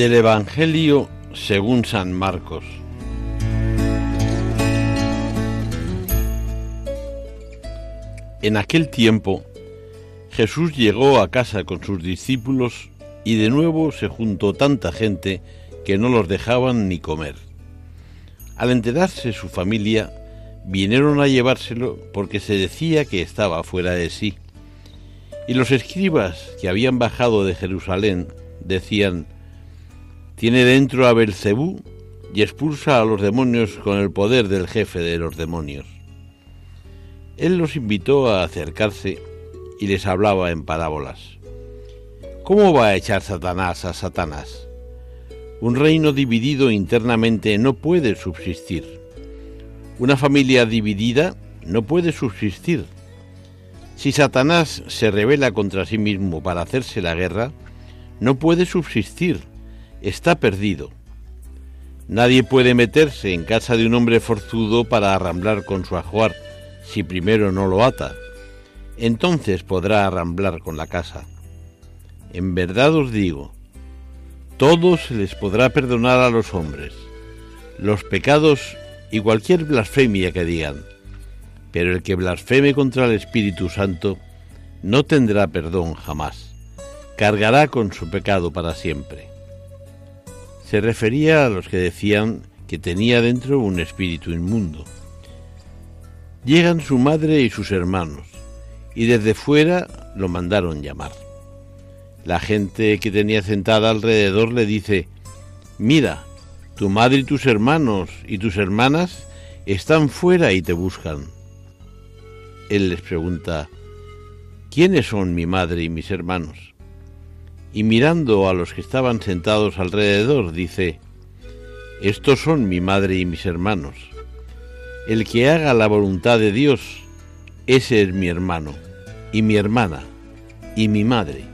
Del Evangelio según San Marcos. En aquel tiempo Jesús llegó a casa con sus discípulos y de nuevo se juntó tanta gente que no los dejaban ni comer. Al enterarse su familia, vinieron a llevárselo porque se decía que estaba fuera de sí. Y los escribas que habían bajado de Jerusalén decían, tiene dentro a Belcebú y expulsa a los demonios con el poder del jefe de los demonios. Él los invitó a acercarse y les hablaba en parábolas. ¿Cómo va a echar Satanás a Satanás? Un reino dividido internamente no puede subsistir. Una familia dividida no puede subsistir. Si Satanás se revela contra sí mismo para hacerse la guerra, no puede subsistir, está perdido. Nadie puede meterse en casa de un hombre forzudo para arramblar con su ajuar si primero no lo ata. Entonces podrá arramblar con la casa. En verdad os digo, todo se les podrá perdonar a los hombres, los pecados y cualquier blasfemia que digan, pero el que blasfeme contra el Espíritu Santo no tendrá perdón jamás, cargará con su pecado para siempre. Se refería a los que decían que tenía dentro un espíritu inmundo. Llegan su madre y sus hermanos, y desde fuera lo mandaron llamar. La gente que tenía sentada alrededor le dice, mira, tu madre y tus hermanos y tus hermanas están fuera y te buscan. Él les pregunta, ¿quiénes son mi madre y mis hermanos? Y mirando a los que estaban sentados alrededor, dice, Estos son mi madre y mis hermanos. El que haga la voluntad de Dios, ese es mi hermano, y mi hermana, y mi madre.